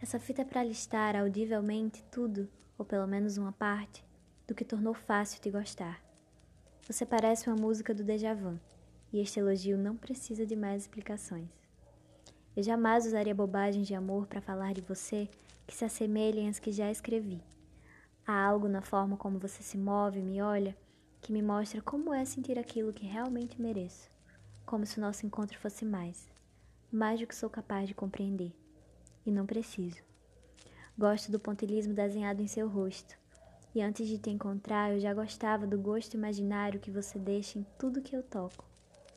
Essa fita é para listar audivelmente tudo, ou pelo menos uma parte, do que tornou fácil te gostar. Você parece uma música do Djavan, e este elogio não precisa de mais explicações. Eu jamais usaria bobagens de amor para falar de você que se assemelhem às que já escrevi. Há algo na forma como você se move e me olha que me mostra como é sentir aquilo que realmente mereço, como se o nosso encontro fosse mais, mais do que sou capaz de compreender. E não preciso. Gosto do pontilismo desenhado em seu rosto, e antes de te encontrar, eu já gostava do gosto imaginário que você deixa em tudo que eu toco,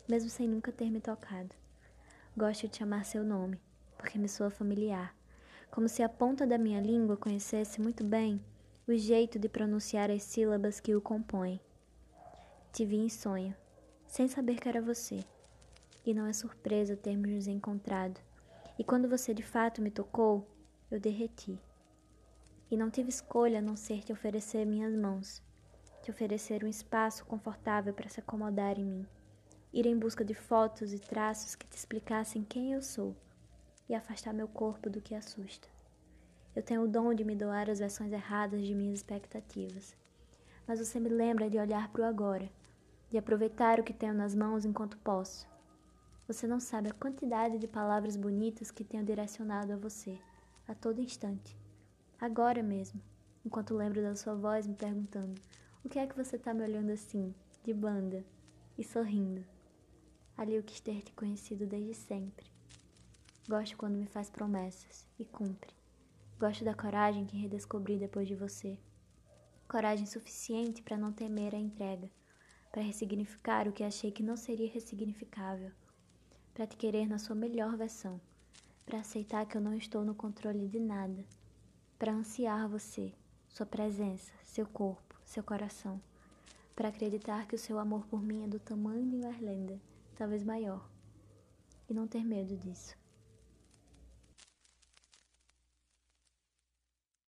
mesmo sem nunca ter me tocado. Gosto de chamar seu nome, porque me soa familiar, como se a ponta da minha língua conhecesse muito bem o jeito de pronunciar as sílabas que o compõem. Te vi em sonho, sem saber que era você, e não é surpresa termos nos encontrado. E quando você de fato me tocou, eu derreti e não tive escolha a não ser te oferecer minhas mãos, te oferecer um espaço confortável para se acomodar em mim, ir em busca de fotos e traços que te explicassem quem eu sou e afastar meu corpo do que assusta. Eu tenho o dom de me doar as versões erradas de minhas expectativas, mas você me lembra de olhar para o agora, de aproveitar o que tenho nas mãos enquanto posso. Você não sabe a quantidade de palavras bonitas que tenho direcionado a você, a todo instante agora mesmo, enquanto lembro da sua voz me perguntando: O que é que você está me olhando assim, de banda, e sorrindo? Ali eu quis ter te conhecido desde sempre. Gosto quando me faz promessas e cumpre. Gosto da coragem que redescobri depois de você. Coragem suficiente para não temer a entrega, para ressignificar o que achei que não seria ressignificável, para te querer na sua melhor versão, para aceitar que eu não estou no controle de nada para ansiar você, sua presença, seu corpo, seu coração, para acreditar que o seu amor por mim é do tamanho de uma talvez maior, e não ter medo disso.